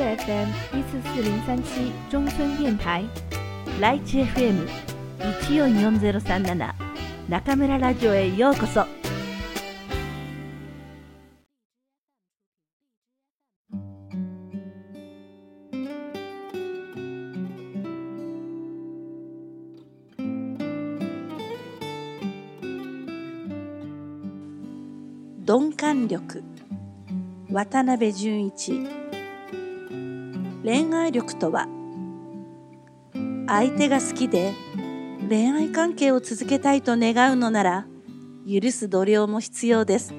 FM 一四四零三七中村電台ライチ FM 一四四ゼロ三七中村ラジオへようこそ。鈍感力渡辺淳一恋愛力とは相手が好きで恋愛関係を続けたいと願うのなら許す度量も必要です。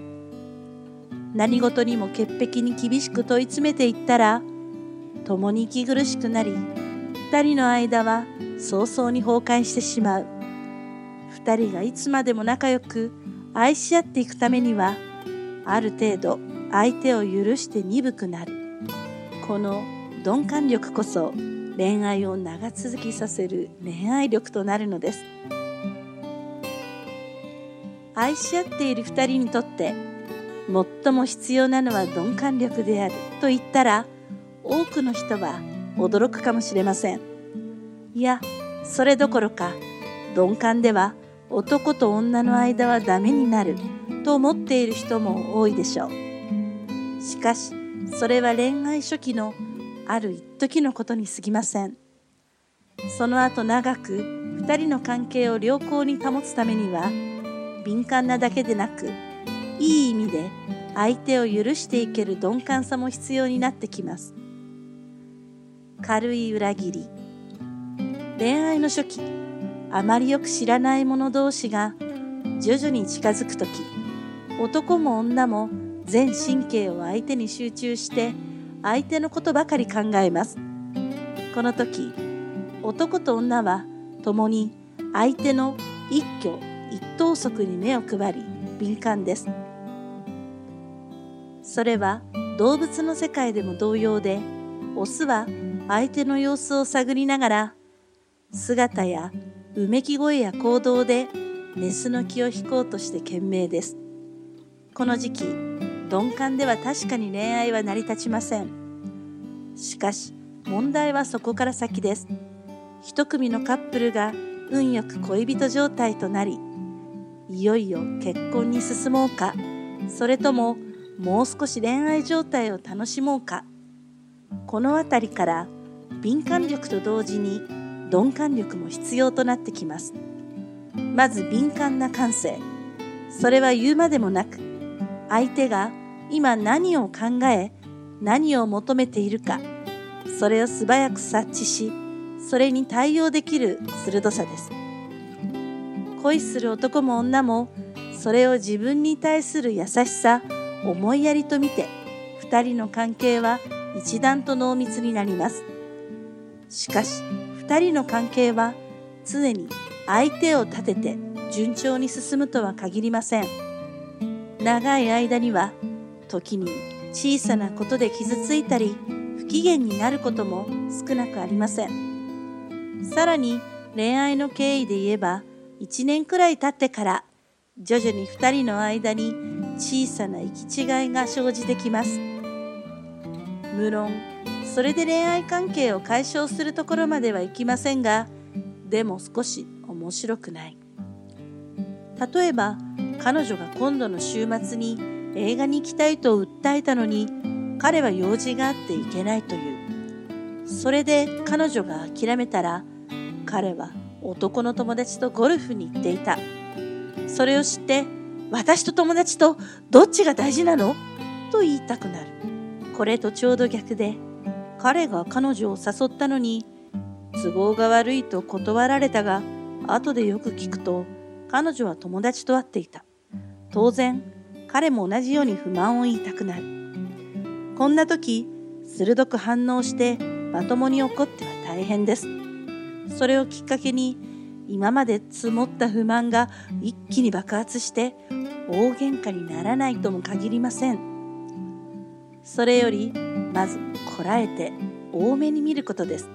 何事にも潔癖に厳しく問い詰めていったら共に息苦しくなり二人の間は早々に崩壊してしまう。二人がいつまでも仲良く愛し合っていくためにはある程度相手を許して鈍くなる。この鈍感力こそ恋愛を長続きさせる恋愛力となるのです愛し合っている二人にとって最も必要なのは鈍感力であると言ったら多くの人は驚くかもしれませんいやそれどころか鈍感では男と女の間はダメになると思っている人も多いでしょう。しかし、それは恋愛初期のある一時のことに過ぎません。その後長く二人の関係を良好に保つためには、敏感なだけでなく、いい意味で相手を許していける鈍感さも必要になってきます。軽い裏切り。恋愛の初期、あまりよく知らない者同士が徐々に近づくとき、男も女も全神経を相手に集中して相手のことばかり考えます。この時、男と女は共に相手の一挙一投足に目を配り敏感です。それは動物の世界でも同様で、オスは相手の様子を探りながら姿やうめき声や行動でメスの気を引こうとして懸命です。この時期、鈍感では確かに恋愛は成り立ちません。しかし、問題はそこから先です。一組のカップルが運よく恋人状態となり、いよいよ結婚に進もうか、それとももう少し恋愛状態を楽しもうか。この辺りから敏感力と同時に鈍感力も必要となってきます。まず敏感な感性。それは言うまでもなく、相手が今何を考え、何を求めているか、それを素早く察知し、それに対応できる鋭さです。恋する男も女も、それを自分に対する優しさ、思いやりと見て、二人の関係は一段と濃密になります。しかし、二人の関係は常に相手を立てて順調に進むとは限りません。長い間には時に小さなことで傷ついたり不機嫌になることも少なくありません。さらに恋愛の経緯で言えば1年くらい経ってから徐々に2人の間に小さな行き違いが生じてきます。無論それで恋愛関係を解消するところまではいきませんがでも少し面白くない。例えば彼女が今度の週末に映画に行きたいと訴えたのに彼は用事があって行けないという。それで彼女が諦めたら彼は男の友達とゴルフに行っていた。それを知って私と友達とどっちが大事なの？と言いたくなる。これとちょうど逆で彼が彼女を誘ったのに都合が悪いと断られたが後でよく聞くと彼女は友達と会っていた。当然彼も同じように不満を言いたくなる。こんな時鋭く反応してまともに怒っては大変です。それをきっかけに今まで積もった不満が一気に爆発して大喧嘩にならないとも限りません。それよりまずこらえて多めに見ることです。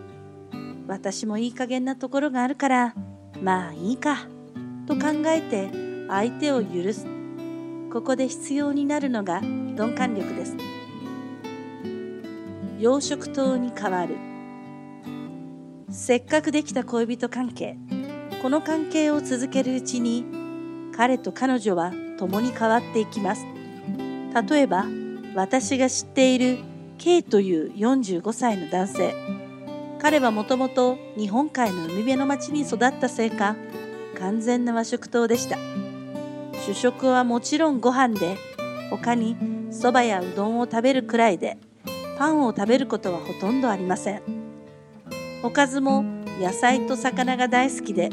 私もいい加減なところがあるからまあいいかと考えて相手を許すここで必要になるのが鈍感力です。養殖島に変わる。せっかくできた恋人関係。この関係を続けるうちに彼と彼女は共に変わっていきます。例えば私が知っている K という45歳の男性。彼はもともと日本海の海辺の町に育ったせいか完全な和食党でした。主食はもちろんご飯で他に蕎麦やうどんを食べるくらいでパンを食べることはほとんどありません。おかずも野菜と魚が大好きで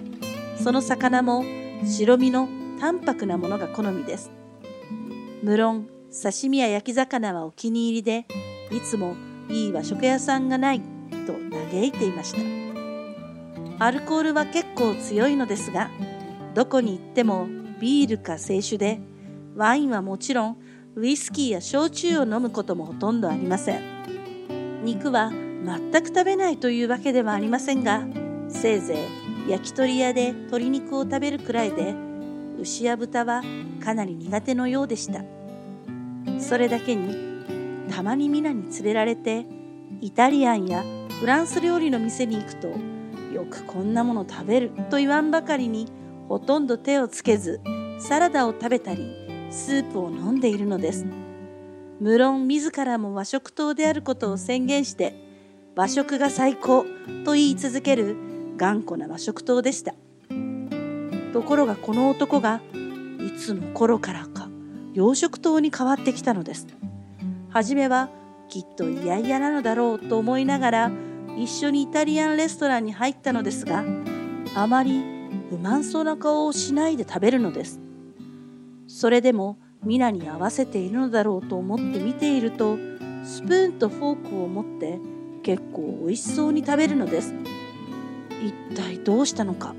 その魚も白身の淡白なものが好みです。無論刺身や焼き魚はお気に入りでいつもいい和食屋さんがないと嘆いていました。アルコールは結構強いのですがどこに行ってもビールか清酒でワインはもちろんウイスキーや焼酎を飲むこともほとんどありません。肉は全く食べないというわけではありませんがせいぜい焼き鳥屋で鶏肉を食べるくらいで牛や豚はかなり苦手のようでした。それだけにたまに皆に連れられてイタリアンやフランス料理の店に行くとよくこんなもの食べると言わんばかりにほとんど手をつけずサラダを食べたりスープを飲んでいるのです。無論自らも和食党であることを宣言して和食が最高と言い続ける頑固な和食党でした。ところがこの男がいつの頃からか洋食党に変わってきたのです。初めはきっと嫌々なのだろうと思いながら一緒にイタリアンレストランに入ったのですがあまり不満そうな顔をしないで食べるのですそれでも皆に合わせているのだろうと思って見ているとスプーンとフォークを持って結構美味しそうに食べるのです。一体どうしたのか。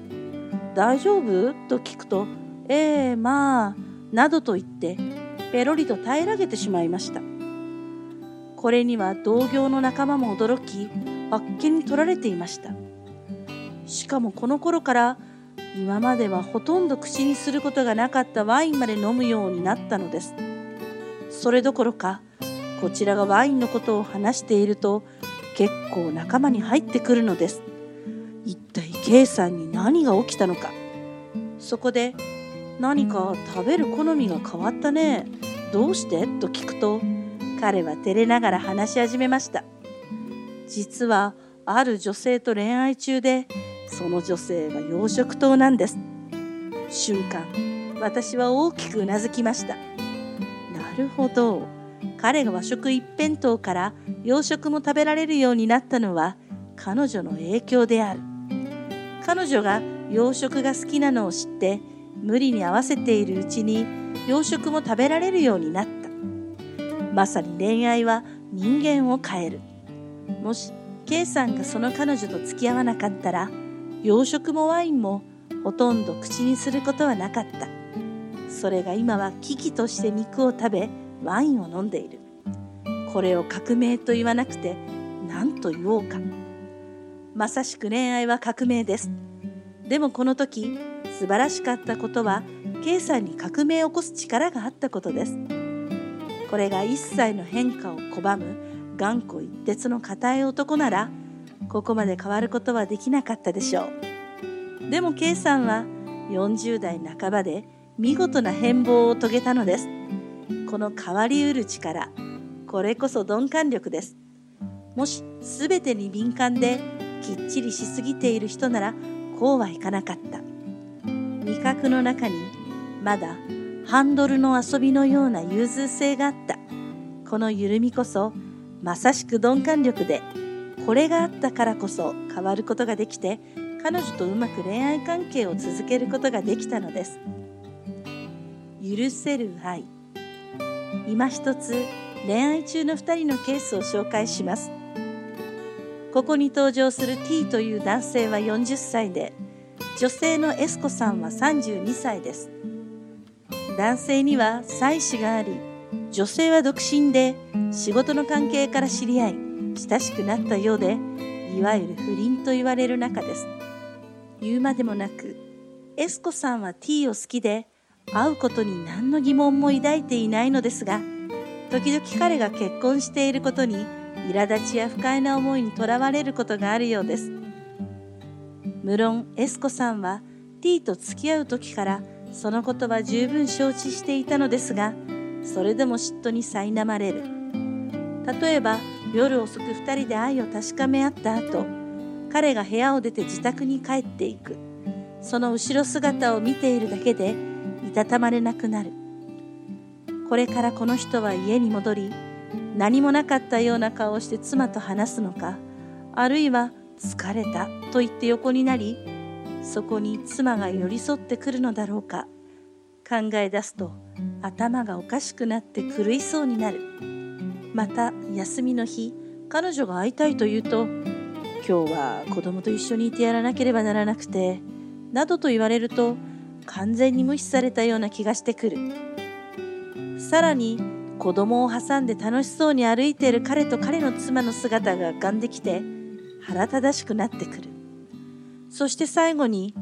大丈夫？と聞くとええまあなどと言ってペロリと平らげてしまいました。これには同業の仲間も驚きあっけに取られていました。しかもこの頃から今まではほとんど口にすることがなかったワインまで飲むようになったのです。それどころかこちらがワインのことを話していると結構仲間に入ってくるのです。一体 K さんに何が起きたのか。そこで何か食べる好みが変わったねどうして？と聞くと彼は照れながら話し始めました。実はある女性と恋愛中でその女性は洋食党なんです。瞬間私は大きくうなずきました。なるほど。彼が和食一辺倒から洋食も食べられるようになったのは彼女の影響である。彼女が洋食が好きなのを知って無理に合わせているうちに洋食も食べられるようになった。まさに恋愛は人間を変える。もし K さんがその彼女と付き合わなかったら洋食もワインもほとんど口にすることはなかった。それが今は危機として肉を食べワインを飲んでいる。これを革命と言わなくて何と言おうか。まさしく恋愛は革命です。でもこの時素晴らしかったことは K さんに革命を起こす力があったことです。これが一切の変化を拒む頑固一徹の固い男ならここまで変わることはできなかったでしょう。でも K さんは40代半ばで見事な変貌を遂げたのです。この変わりうる力これこそ鈍感力です。もし全てに敏感できっちりしすぎている人ならこうはいかなかった。味覚の中にまだハンドルの遊びのような融通性があった。この緩みこそまさしく鈍感力でこれがあったからこそ変わることができて彼女とうまく恋愛関係を続けることができたのです。許せる愛。今一つ恋愛中の2人のケースを紹介します。ここに登場する T という男性は40歳で女性のエスコさんは32歳です。男性には妻子があり女性は独身で仕事の関係から知り合い親しくなったようでいわゆる不倫と言われる仲です言うまでもなくエスコさんは T を好きで会うことに何の疑問も抱いていないのですが時々彼が結婚していることに苛立ちや不快な思いにとらわれることがあるようです。無論エスコさんは T と付き合う時からそのことは十分承知していたのですがそれでも嫉妬に苛まれる例えば夜遅く2人で愛を確かめ合った後彼が部屋を出て自宅に帰っていく。その後ろ姿を見ているだけでいたたまれなくなる。これからこの人は家に戻り何もなかったような顔をして妻と話すのかあるいは疲れたと言って横になりそこに妻が寄り添ってくるのだろうか考え出すと頭がおかしくなって狂いそうになる。また休みの日彼女が会いたいと言うと今日は子供と一緒にいてやらなければならなくてなどと言われると完全に無視されたような気がしてくる。さらに子供を挟んで楽しそうに歩いている彼と彼の妻の姿が浮かんできて腹立たしくなってくる。そして最後に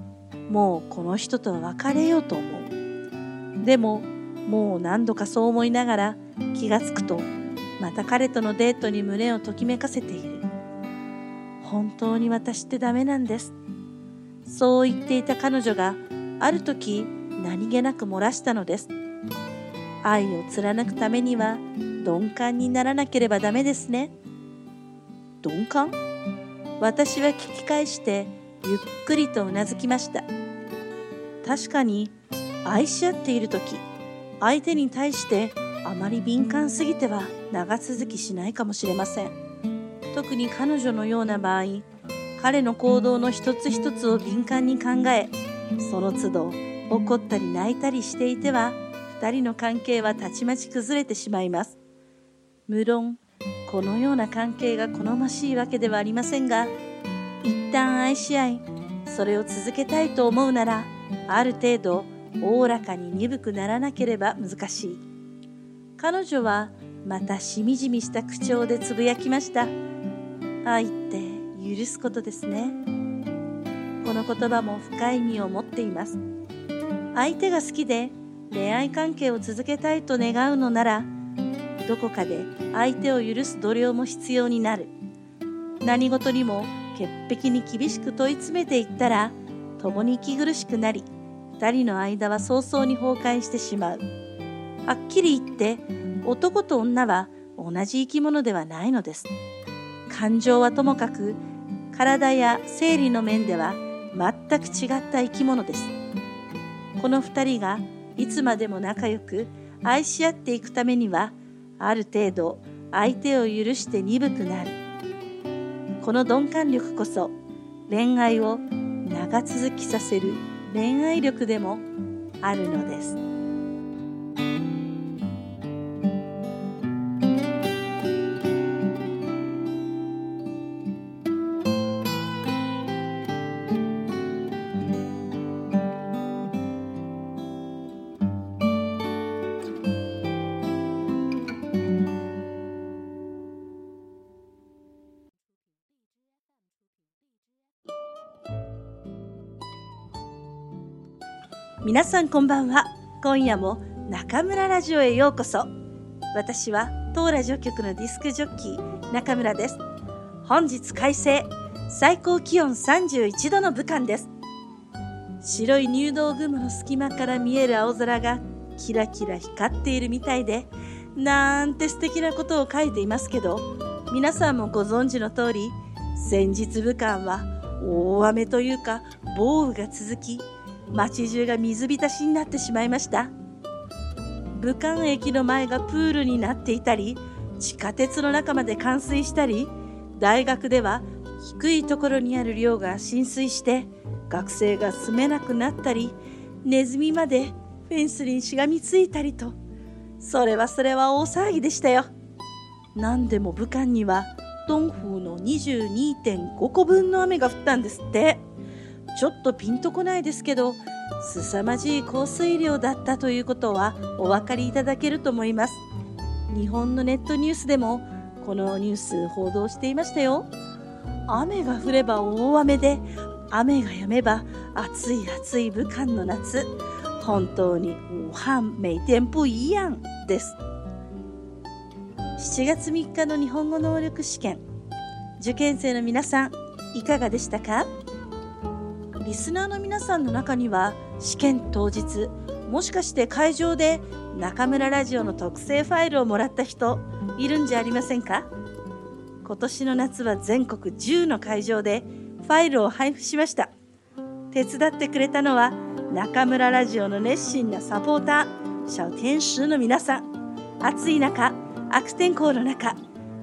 もうこの人とは別れようと思う。でももう何度かそう思いながら気がつくとまた彼とのデートに胸をときめかせている。本当に私ってダメなんです。そう言っていた彼女がある時何気なく漏らしたのです。愛を貫くためには鈍感にならなければダメですね。鈍感？私は聞き返してゆっくりとうなずきました。確かに愛し合っている時相手に対してあまり敏感すぎては長続きしないかもしれません。特に彼女のような場合彼の行動の一つ一つを敏感に考えその都度怒ったり泣いたりしていては2人の関係はたちまち崩れてしまいます。無論このような関係が好ましいわけではありませんが一旦愛し合いそれを続けたいと思うならある程度おおらかに鈍くならなければ難しい。彼女はまたしみじみした口調でつぶやきました。愛って許すことですね。この言葉も深い意味を持っています。相手が好きで恋愛関係を続けたいと願うのならどこかで相手を許す度量も必要になる。何事にも潔癖に厳しく問い詰めていったら共に息苦しくなり2人の間は早々に崩壊してしまう。はっきり言って男と女は同じ生き物ではないのです。感情はともかく体や生理の面では全く違った生き物です。この2人がいつまでも仲良く愛し合っていくためにはある程度相手を許して鈍くなる。この鈍感力こそ恋愛を長続きさせる恋愛力でもあるのです。皆さんこんばんは。今夜も中村ラジオへようこそ。私は当ラジオ局のディスクジョッキー中村です。本日快晴最高気温31度の武漢です。白い入道雲の隙間から見える青空がキラキラ光っているみたいでなんて素敵なことを書いていますけど皆さんもご存知の通り先日武漢は大雨というか暴雨が続き街中が水浸しになってしまいました。武漢駅の前がプールになっていたり地下鉄の中まで冠水したり大学では低いところにある寮が浸水して学生が住めなくなったりネズミまでフェンスにしがみついたりと。それはそれは大騒ぎでしたよ。何でも武漢にはドンフーの22.5個分の雨が降ったんですって。ちょっとピンとこないですけど凄まじい降水量だったということはお分かりいただけると思います。日本のネットニュースでもこのニュース報道していましたよ。雨が降れば大雨で雨が止めば暑い暑い武漢の夏。本当に武漢每天不一样です。7月3日の日本語能力試験。受験生の皆さんいかがでしたか？リスナーの皆さんの中には試験当日もしかして会場で中村ラジオの特製ファイルをもらった人いるんじゃありませんか？今年の夏は全国10の会場でファイルを配布しました。手伝ってくれたのは中村ラジオの熱心なサポーター小天使の皆さん。暑い中悪天候の中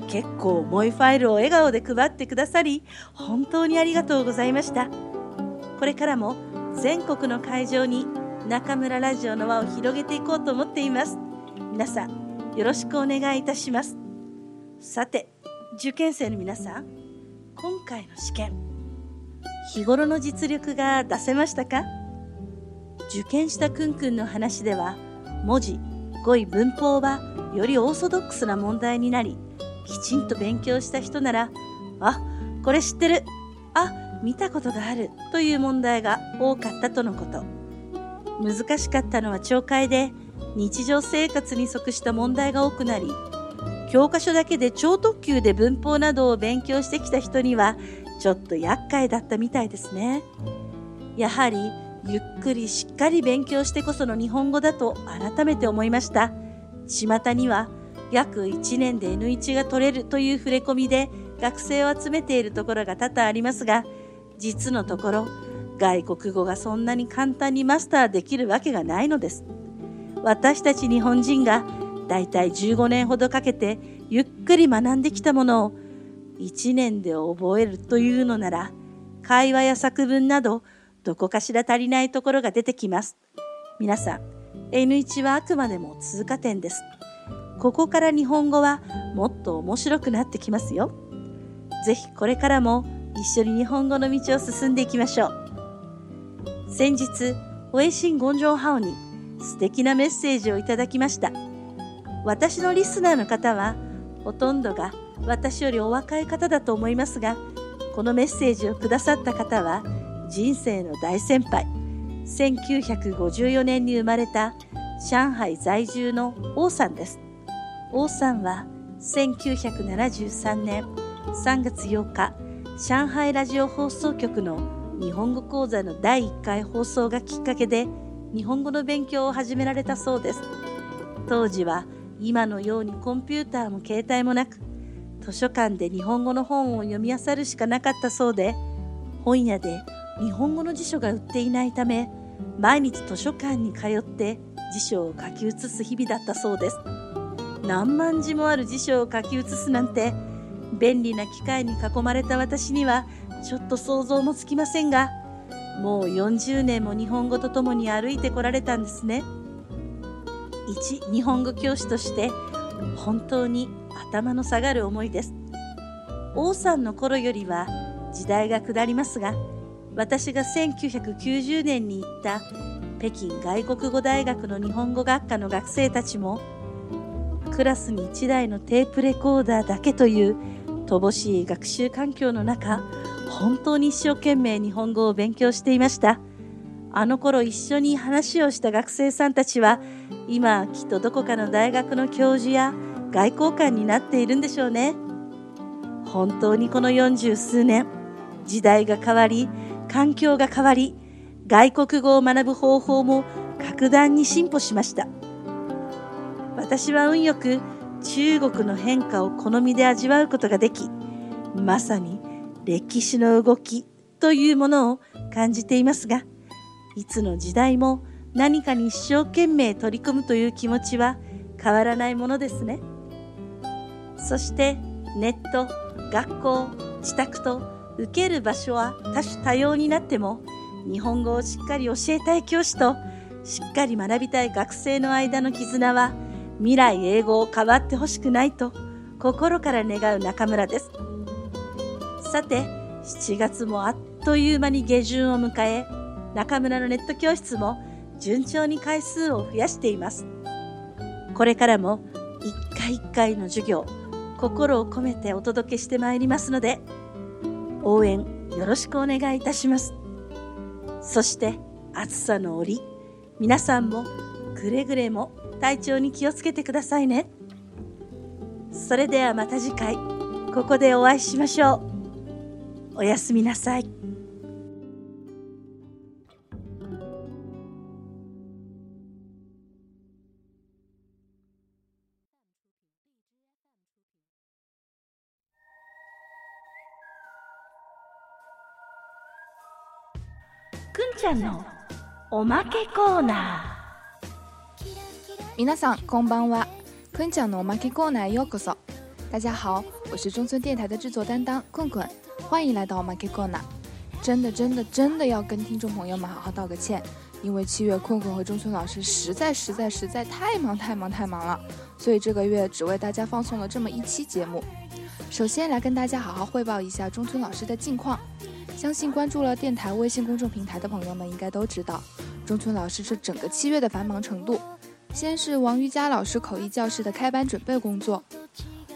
結構重いファイルを笑顔で配ってくださり本当にありがとうございました。これからも全国の会場に中村ラジオの輪を広げていこうと思っています。皆さんよろしくお願いいたします。さて受験生の皆さん今回の試験日頃の実力が出せましたか？受験したくんくんの話では文字語彙文法はよりオーソドックスな問題になりきちんと勉強した人ならあこれ知ってる。あ見たことがあるという問題が多かったとのこと。難しかったのは懲戒で日常生活に即した問題が多くなり教科書だけで超特急で文法などを勉強してきた人にはちょっと厄介だったみたいですね。やはりゆっくりしっかり勉強してこその日本語だと改めて思いました。巷には約1年で N1 が取れるという触れ込みで学生を集めているところが多々ありますが実のところ外国語がそんなに簡単にマスターできるわけがないのです。私たち日本人がだいたい15年ほどかけてゆっくり学んできたものを1年で覚えるというのなら会話や作文などどこかしら足りないところが出てきます。皆さん N1 はあくまでも通過点です。ここから日本語はもっと面白くなってきますよ。ぜひこれからも一緒に日本語の道を進んでいきましょう。先日、ウェイシン・ゴンジョンハオに素敵なメッセージをいただきました。私のリスナーの方は、ほとんどが私よりお若い方だと思いますが、このメッセージをくださった方は、人生の大先輩、1954年に生まれた上海在住の王さんです。王さんは1973年3月8日、上海ラジオ放送局の日本語講座の第1回放送がきっかけで日本語の勉強を始められたそうです。当時は今のようにコンピューターも携帯もなく図書館で日本語の本を読み漁るしかなかったそうで本屋で日本語の辞書が売っていないため毎日図書館に通って辞書を書き写す日々だったそうです。何万字もある辞書を書き写すなんて便利な機械に囲まれた私にはちょっと想像もつきませんがもう40年も日本語とともに歩いてこられたんですね。一日本語教師として本当に頭の下がる思いです。王さんの頃よりは時代が下りますが私が1990年に行った北京外国語大学の日本語学科の学生たちもクラスに1台のテープレコーダーだけという乏しい学習環境の中、本当に一生懸命日本語を勉強していました。あの頃一緒に話をした学生さんたちは、今きっとどこかの大学の教授や外交官になっているんでしょうね。本当にこの40数年、時代が変わり、環境が変わり、外国語を学ぶ方法も格段に進歩しました。私は運よく中国の変化を好みで味わうことができ、まさに歴史の動きというものを感じていますが、いつの時代も何かに一生懸命取り組むという気持ちは変わらないものですね。そしてネット、学校、自宅と受ける場所は多種多様になっても、日本語をしっかり教えたい教師としっかり学びたい学生の間の絆は未来英語を変わってほしくないと心から願う中村です。さて、7月もあっという間に下旬を迎え、中村のネット教室も順調に回数を増やしています。これからも一回一回の授業、心を込めてお届けしてまいりますので、応援よろしくお願いいたします。そして暑さの折、皆さんもくれぐれも体調に気をつけてくださいね。それではまた次回、ここでお会いしましょう。おやすみなさい。くんちゃんのおまけコーナー皆さんこんばんは。くんちゃんのおキけコーナーへようこそ。大家好，我是中村电台的制作担当困困，欢迎来到おまけコーナー。真的真的真的要跟听众朋友们好好道个歉，因为七月困困和中村老师实在实在实在太忙太忙太忙了，所以这个月只为大家放送了这么一期节目。首先来跟大家好好汇报一下中村老师的近况。相信关注了电台微信公众平台的朋友们应该都知道，中村老师这整个七月的繁忙程度。先是王瑜伽老师口译教室的开班准备工作，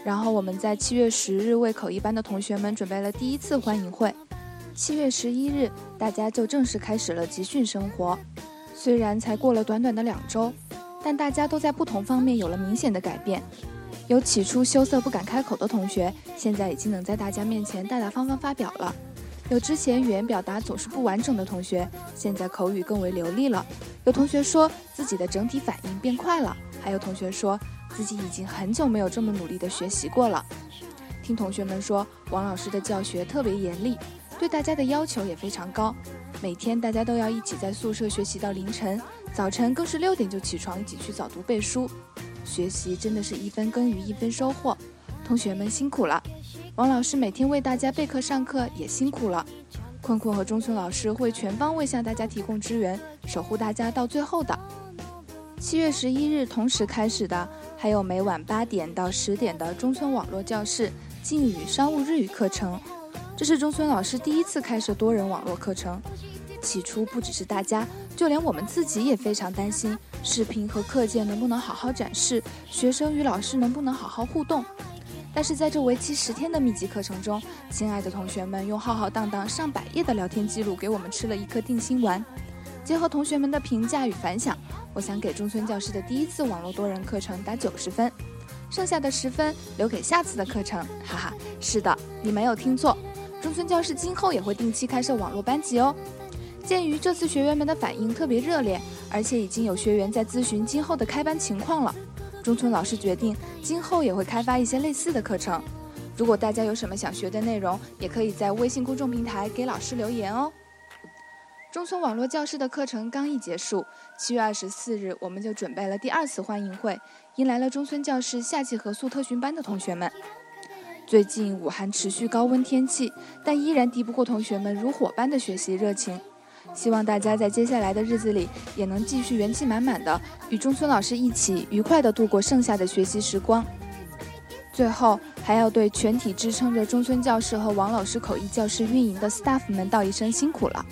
然后我们在七月十日为口译班的同学们准备了第一次欢迎会。七月十一日，大家就正式开始了集训生活。虽然才过了短短的两周，但大家都在不同方面有了明显的改变。有起初羞涩不敢开口的同学，现在已经能在大家面前大大方方发表了。有之前语言表达总是不完整的同学，现在口语更为流利了。有同学说自己的整体反应变快了，还有同学说自己已经很久没有这么努力的学习过了。听同学们说，王老师的教学特别严厉，对大家的要求也非常高。每天大家都要一起在宿舍学习到凌晨，早晨更是六点就起床一起去早读背书。学习真的是一分耕耘一分收获，同学们辛苦了。王老师每天为大家备课上课也辛苦了，困困和中村老师会全方位向大家提供支援，守护大家到最后的。七月十一日同时开始的，还有每晚八点到十点的中村网络教室敬语商务日语课程。这是中村老师第一次开设多人网络课程，起初不只是大家，就连我们自己也非常担心，视频和课件能不能好好展示，学生与老师能不能好好互动。但是在这为期十天的密集课程中，亲爱的同学们用浩浩荡荡上百页的聊天记录给我们吃了一颗定心丸。结合同学们的评价与反响，我想给中村教师的第一次网络多人课程打九十分，剩下的十分留给下次的课程。哈哈，是的，你没有听错，中村教师今后也会定期开设网络班级哦。鉴于这次学员们的反应特别热烈，而且已经有学员在咨询今后的开班情况了。中村老师决定，今后也会开发一些类似的课程。如果大家有什么想学的内容，也可以在微信公众平台给老师留言哦。中村网络教室的课程刚一结束，七月二十四日，我们就准备了第二次欢迎会，迎来了中村教室夏季合宿特训班的同学们。最近武汉持续高温天气，但依然敌不过同学们如火般的学习热情。希望大家在接下来的日子里也能继续元气满满的与中村老师一起愉快的度过剩下的学习时光。最后，还要对全体支撑着中村教室和王老师口译教室运营的 staff 们道一声辛苦了。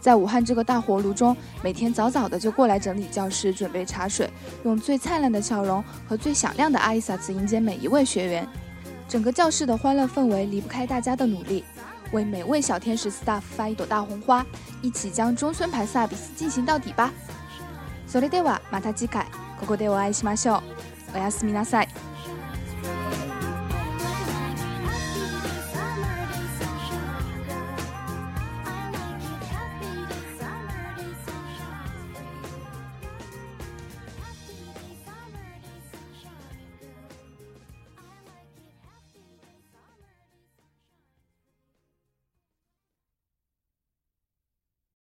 在武汉这个大火炉中，每天早早的就过来整理教室、准备茶水，用最灿烂的笑容和最响亮的阿伊萨斯迎接每一位学员。整个教室的欢乐氛围离不开大家的努力。为每位小天使 staff 发一朵大红花，一起将中村牌萨比斯进行到底吧。それではまた次回ここでお会いしましょう。おやすみなさい。